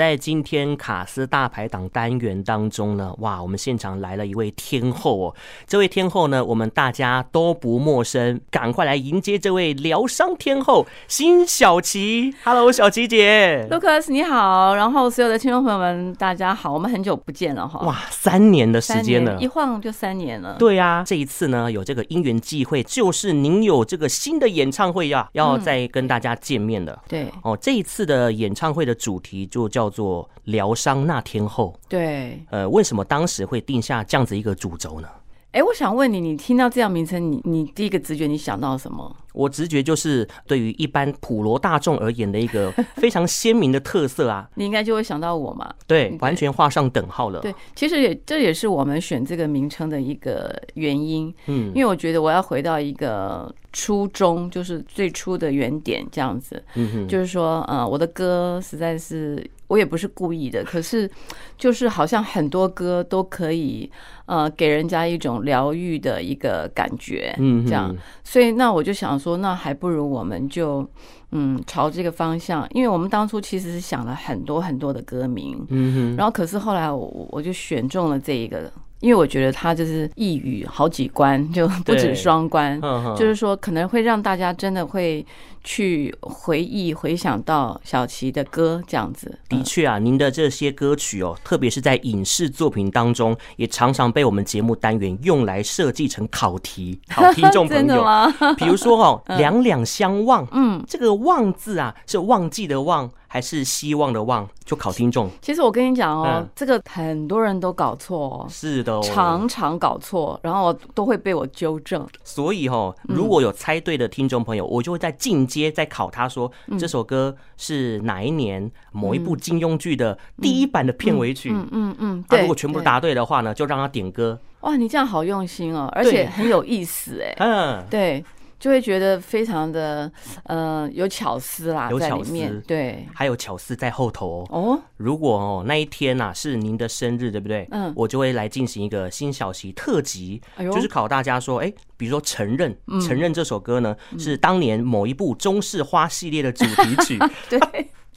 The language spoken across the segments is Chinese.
在今天卡斯大排档单元当中呢，哇，我们现场来了一位天后哦。这位天后呢，我们大家都不陌生，赶快来迎接这位疗伤天后辛晓琪。Hello，小琪姐，Lucas 你好，然后所有的听众朋友们，大家好，我们很久不见了哈。哇，三年的时间了，一晃就三年了。对啊，这一次呢，有这个因缘际会，就是您有这个新的演唱会呀，要再跟大家见面了。对哦，这一次的演唱会的主题就叫做“疗伤那天后”。对，呃，为什么当时会定下这样子一个主轴呢？哎，我想问你，你听到这样名称，你你第一个直觉你想到什么？我直觉就是对于一般普罗大众而言的一个非常鲜明的特色啊。你应该就会想到我嘛？对，完全画上等号了。对，其实也这也是我们选这个名称的一个原因。嗯，因为我觉得我要回到一个初衷，就是最初的原点这样子。嗯哼，就是说，呃，我的歌实在是。我也不是故意的，可是就是好像很多歌都可以，呃，给人家一种疗愈的一个感觉，嗯，这样，所以那我就想说，那还不如我们就嗯朝这个方向，因为我们当初其实是想了很多很多的歌名，嗯哼，然后可是后来我我就选中了这一个。因为我觉得他就是一语好几关，就不止双关，就是说可能会让大家真的会去回忆、回想到小琪的歌这样子。的确啊，您的这些歌曲哦，特别是在影视作品当中，也常常被我们节目单元用来设计成考题，考听众朋友。比如说哦，两两相望，嗯，这个“望”字啊，是忘记的“忘”。还是希望的望，就考听众。其实我跟你讲哦，嗯、这个很多人都搞错哦，是的、哦，常常搞错，然后都会被我纠正。所以哦，如果有猜对的听众朋友，嗯、我就会在进阶再考他说，嗯、这首歌是哪一年某一部金庸剧的第一版的片尾曲。嗯嗯嗯。他、嗯嗯嗯、如果全部答对的话呢，就让他点歌。哇，你这样好用心哦，而且很有意思哎。嗯，对。就会觉得非常的，呃，有巧思啦，有巧思，对，还有巧思在后头哦。哦，如果哦那一天呐是您的生日，对不对？嗯，我就会来进行一个新小习特辑，就是考大家说，哎，比如说承认，承认这首歌呢是当年某一部中式花系列的主题曲，对。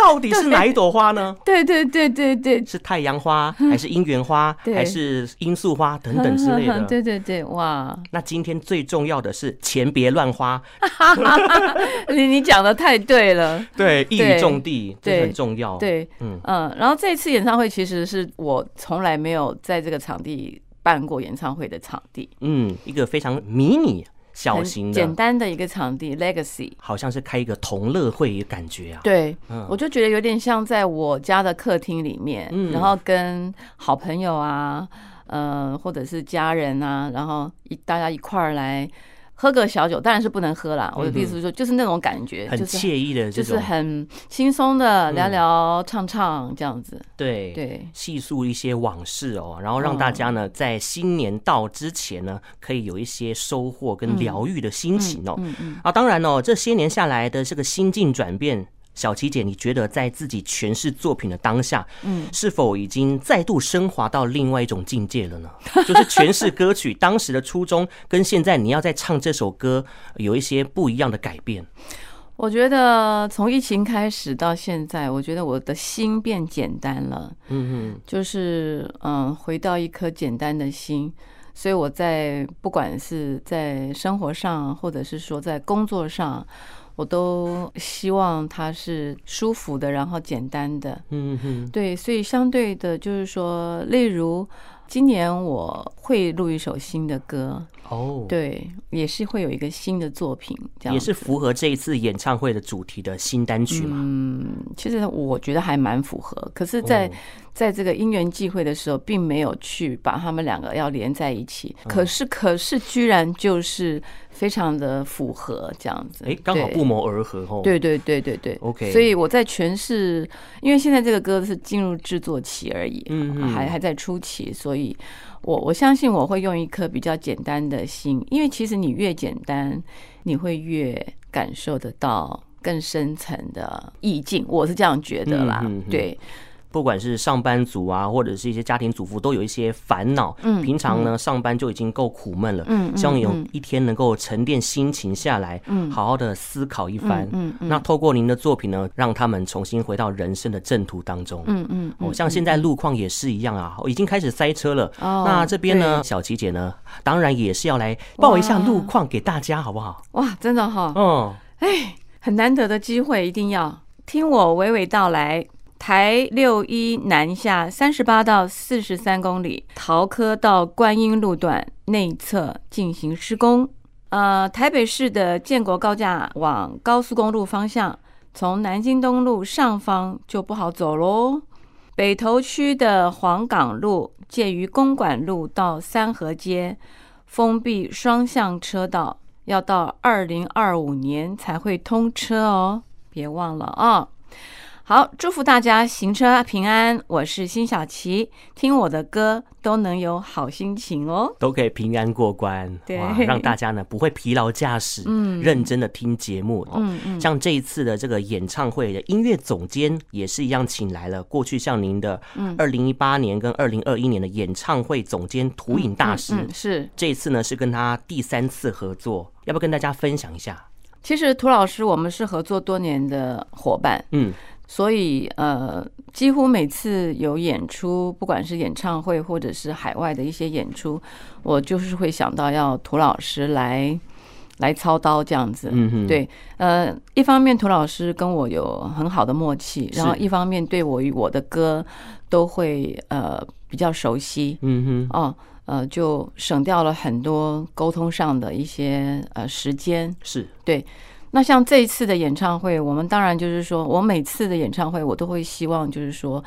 到底是哪一朵花呢？对对对对对，是太阳花 还是姻缘花，还是罂粟花等等之类的？对对对，哇！那今天最重要的是钱别乱花。你你讲的太对了，对，一语中的，这很重要。对，嗯嗯。然后这次演唱会其实是我从来没有在这个场地办过演唱会的场地，嗯，一个非常迷你。小型的、简单的一个场地，Legacy，好像是开一个同乐会的感觉啊。对，嗯，我就觉得有点像在我家的客厅里面，嗯，然后跟好朋友啊，呃，或者是家人啊，然后一大家一块儿来。喝个小酒当然是不能喝啦。我的意思是说，就是那种感觉，很惬意的，就是很轻松的聊聊唱唱这样子。对对，细述一些往事哦，然后让大家呢在新年到之前呢，可以有一些收获跟疗愈的心情哦。啊，当然哦，这些年下来的这个心境转变。晓琪姐，你觉得在自己诠释作品的当下，嗯，是否已经再度升华到另外一种境界了呢？就是诠释歌曲当时的初衷，跟现在你要再唱这首歌有一些不一样的改变。我觉得从疫情开始到现在，我觉得我的心变简单了。嗯嗯，就是嗯，回到一颗简单的心。所以我在不管是在生活上，或者是说在工作上。我都希望它是舒服的，然后简单的。嗯哼，对，所以相对的，就是说，例如今年我会录一首新的歌。哦，对，也是会有一个新的作品，这样也是符合这一次演唱会的主题的新单曲嘛。嗯，其实我觉得还蛮符合。可是在，在在这个因缘际会的时候，并没有去把他们两个要连在一起。可是，可是，居然就是非常的符合这样子。哎，刚好不谋而合哦。对对对对对。OK。所以我在诠释，因为现在这个歌是进入制作期而已，嗯，还还在初期，所以。我我相信我会用一颗比较简单的心，因为其实你越简单，你会越感受得到更深层的意境。我是这样觉得啦，对。不管是上班族啊，或者是一些家庭主妇，都有一些烦恼。嗯，平常呢上班就已经够苦闷了。嗯，希望你有一天能够沉淀心情下来，嗯，好好的思考一番。嗯，那透过您的作品呢，让他们重新回到人生的正途当中。嗯嗯，哦，像现在路况也是一样啊，已经开始塞车了。哦，那这边呢，小琪姐呢，当然也是要来报一下路况给大家，好不好？哇，真的哈。嗯，哎，很难得的机会，一定要听我娓娓道来。台六一南下三十八到四十三公里，桃科到观音路段内侧进行施工。呃，台北市的建国高架往高速公路方向，从南京东路上方就不好走喽。北投区的黄港路介于公馆路到三和街，封闭双向车道，要到二零二五年才会通车哦，别忘了啊。好，祝福大家行车平安。我是辛晓琪，听我的歌都能有好心情哦，都可以平安过关。对，让大家呢不会疲劳驾驶，嗯，认真的听节目。嗯嗯，像这一次的这个演唱会的音乐总监也是一样，请来了过去像您的二零一八年跟二零二一年的演唱会总监涂影大师，是这一次呢是跟他第三次合作，要不要跟大家分享一下？其实涂老师我们是合作多年的伙伴，嗯。所以，呃，几乎每次有演出，不管是演唱会或者是海外的一些演出，我就是会想到要涂老师来来操刀这样子。嗯哼，对，呃，一方面涂老师跟我有很好的默契，然后一方面对我与我的歌都会呃比较熟悉。嗯哼，哦，呃，就省掉了很多沟通上的一些呃时间。是对。那像这一次的演唱会，我们当然就是说，我每次的演唱会，我都会希望就是说，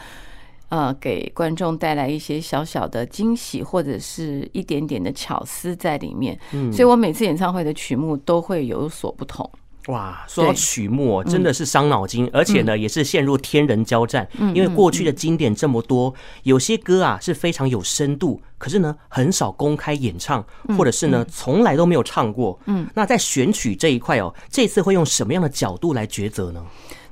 呃，给观众带来一些小小的惊喜，或者是一点点的巧思在里面。嗯，所以我每次演唱会的曲目都会有所不同。哇，说到曲目真的是伤脑筋，而且呢，也是陷入天人交战。因为过去的经典这么多，有些歌啊是非常有深度，可是呢很少公开演唱，或者是呢从来都没有唱过。嗯，那在选曲这一块哦，这次会用什么样的角度来抉择呢？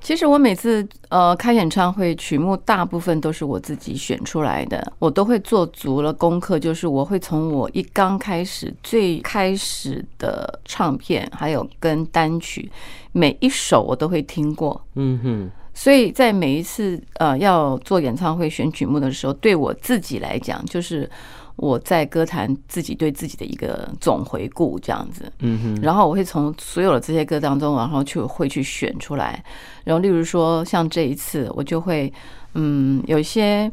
其实我每次呃开演唱会，曲目大部分都是我自己选出来的，我都会做足了功课，就是我会从我一刚开始最开始的唱片，还有跟单曲，每一首我都会听过。嗯哼，所以在每一次呃要做演唱会选曲目的时候，对我自己来讲就是。我在歌坛自己对自己的一个总回顾，这样子，嗯哼，然后我会从所有的这些歌当中，然后去会去选出来，然后例如说像这一次，我就会，嗯，有一些，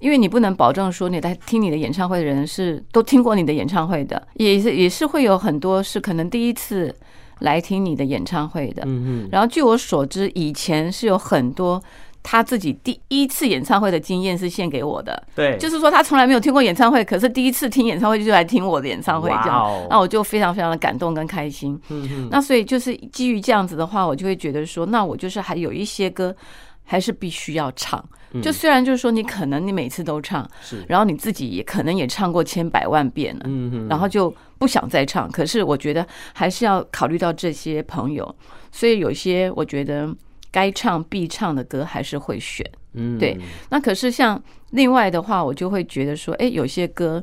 因为你不能保证说你在听你的演唱会的人是都听过你的演唱会的，也是也是会有很多是可能第一次来听你的演唱会的，嗯哼，然后据我所知，以前是有很多。他自己第一次演唱会的经验是献给我的，对，就是说他从来没有听过演唱会，可是第一次听演唱会就来听我的演唱会，这样，那我就非常非常的感动跟开心。嗯，那所以就是基于这样子的话，我就会觉得说，那我就是还有一些歌还是必须要唱。就虽然就是说你可能你每次都唱，是，然后你自己也可能也唱过千百万遍了，嗯，然后就不想再唱，可是我觉得还是要考虑到这些朋友，所以有些我觉得。该唱必唱的歌还是会选，嗯，对。那可是像另外的话，我就会觉得说，哎，有些歌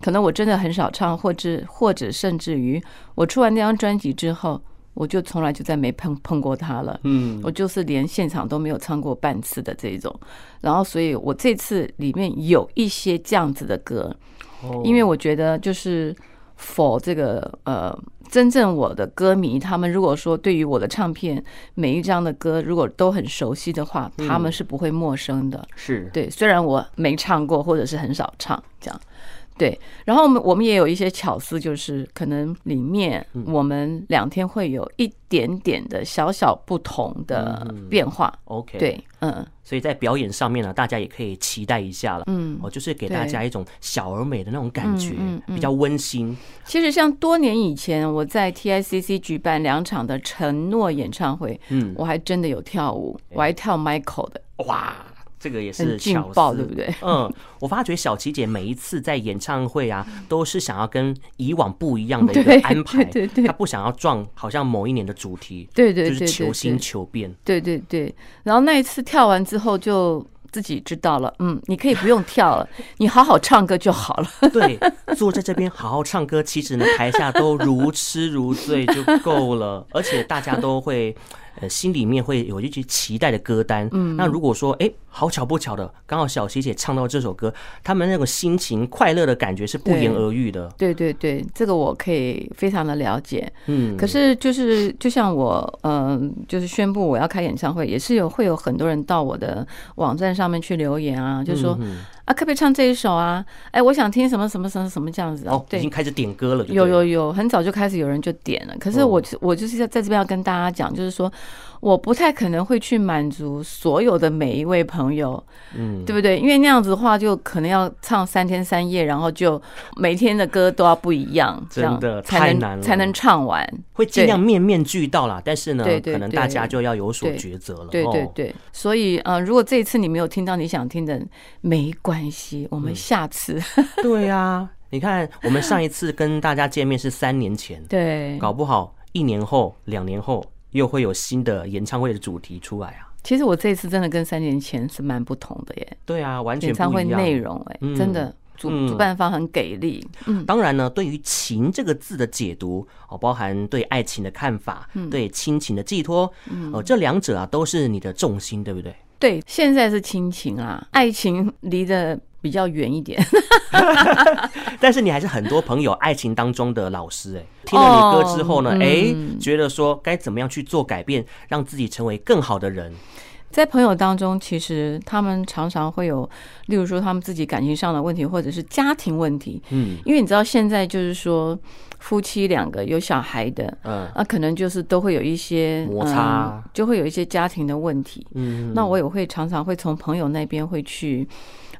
可能我真的很少唱，或者或者甚至于我出完那张专辑之后，我就从来就再没碰碰过它了，嗯，我就是连现场都没有唱过半次的这种。然后，所以我这次里面有一些这样子的歌，因为我觉得就是。For 这个呃，真正我的歌迷，他们如果说对于我的唱片每一张的歌，如果都很熟悉的话，他们是不会陌生的。是对，虽然我没唱过，或者是很少唱这样。对，然后我们我们也有一些巧思，就是可能里面我们两天会有一点点的小小不同的变化。OK，对，嗯，所以在表演上面呢，大家也可以期待一下了。嗯，我就是给大家一种小而美的那种感觉，比较温馨。其实像多年以前我在 TICC 举办两场的承诺演唱会，嗯，我还真的有跳舞，我还跳 Michael 的，哇。这个也是劲爆，对不对？嗯，我发觉小琪姐每一次在演唱会啊，都是想要跟以往不一样的一个 安排，对对，她不想要撞好像某一年的主题，对对，就是求新求变，对对对。然后那一次跳完之后，就自己知道了，嗯，你可以不用跳了，你好好唱歌就好了。对，坐在这边好好唱歌，其实呢，台下都如痴如醉就够了，而且大家都会。呃，心里面会有一句期待的歌单。嗯，那如果说，哎，好巧不巧的，刚好小琪姐唱到这首歌，他们那种心情快乐的感觉是不言而喻的。对对对，这个我可以非常的了解。嗯，可是就是就像我，嗯，就是宣布我要开演唱会，也是有会有很多人到我的网站上面去留言啊，就说。啊，可不可以唱这一首啊？哎，我想听什么什么什么什么这样子哦，对，已经开始点歌了。有有有，很早就开始有人就点了。可是我我就是在在这边要跟大家讲，就是说。我不太可能会去满足所有的每一位朋友，嗯，对不对？因为那样子的话，就可能要唱三天三夜，然后就每天的歌都要不一样，真的太难了，才能唱完。会尽量面面俱到啦，但是呢，可能大家就要有所抉择了。对对对，所以呃，如果这一次你没有听到你想听的，没关系，我们下次。对呀，你看，我们上一次跟大家见面是三年前，对，搞不好一年后、两年后。又会有新的演唱会的主题出来啊！其实我这次真的跟三年前是蛮不同的耶。对啊，完全。演唱会内容哎，真的主主办方很给力。嗯，当然呢，对于“情”这个字的解读哦，包含对爱情的看法，对亲情的寄托，哦，这两者啊都是你的重心，对不对？对，现在是亲情啊，爱情离得比较远一点。但是你还是很多朋友爱情当中的老师哎，听了你歌之后呢，哎，觉得说该怎么样去做改变，让自己成为更好的人。在朋友当中，其实他们常常会有，例如说他们自己感情上的问题，或者是家庭问题。嗯，因为你知道现在就是说夫妻两个有小孩的，嗯，那可能就是都会有一些摩擦，就会有一些家庭的问题。嗯，那我也会常常会从朋友那边会去，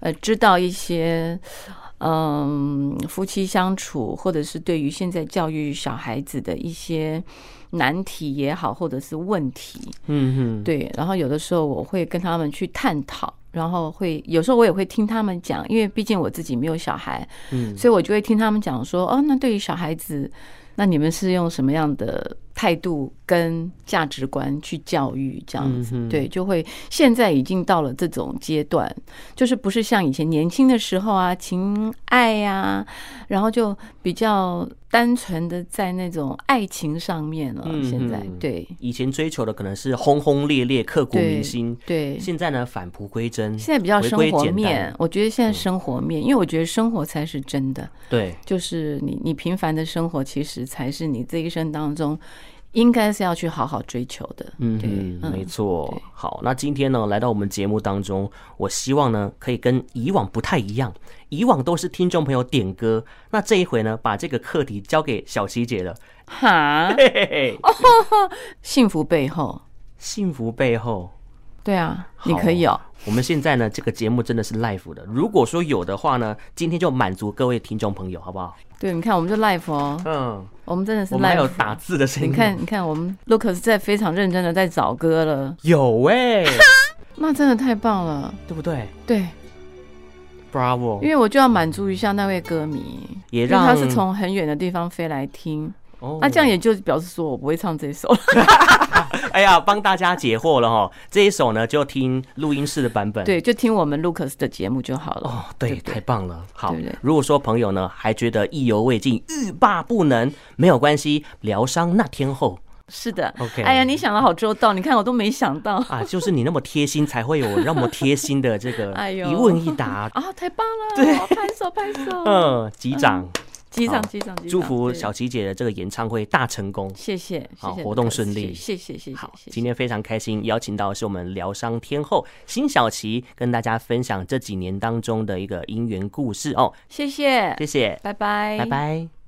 呃，知道一些。嗯，夫妻相处，或者是对于现在教育小孩子的一些难题也好，或者是问题，嗯哼，对。然后有的时候我会跟他们去探讨，然后会有时候我也会听他们讲，因为毕竟我自己没有小孩，嗯，所以我就会听他们讲说，哦，那对于小孩子，那你们是用什么样的态度跟价值观去教育这样子，对，就会现在已经到了这种阶段，就是不是像以前年轻的时候啊，情爱呀，然后就比较单纯的在那种爱情上面了。现在对，以前追求的可能是轰轰烈烈、刻骨铭心，对，现在呢返璞归真，现在比较生活面。我觉得现在生活面，因为我觉得生活才是真的，对，就是你你平凡的生活，其实才是你这一生当中。应该是要去好好追求的，嗯嗯，没错。好，那今天呢，来到我们节目当中，我希望呢，可以跟以往不太一样。以往都是听众朋友点歌，那这一回呢，把这个课题交给小琪姐了。哈，幸福背后，幸福背后，对啊，你可以哦。我们现在呢，这个节目真的是 live 的。如果说有的话呢，今天就满足各位听众朋友，好不好？对，你看，我们就 live 哦。嗯，我们真的是 live。我们还有打字的声音。你看，你看，我们 Lucas 在非常认真的在找歌了。有哎、欸，那真的太棒了，对不对？对，Bravo。因为我就要满足一下那位歌迷，也让他是从很远的地方飞来听。哦，那这样也就表示说我不会唱这首。哎呀，帮大家解惑了哈！这一首呢，就听录音室的版本，对，就听我们 Lucas 的节目就好了。哦，对，太棒了。好，如果说朋友呢还觉得意犹未尽、欲罢不能，没有关系，疗伤那天后。是的，OK。哎呀，你想的好周到，你看我都没想到啊！就是你那么贴心，才会有那么贴心的这个 一问一答啊！太棒了，对，拍手拍手，嗯，击掌。机长机长，祝福小琪姐的这个演唱会大成功，谢谢，好，活动顺利，谢谢谢谢。好，今天非常开心，邀请到的是我们疗伤天后辛晓琪，跟大家分享这几年当中的一个姻缘故事哦。谢谢，谢谢，拜拜，拜拜。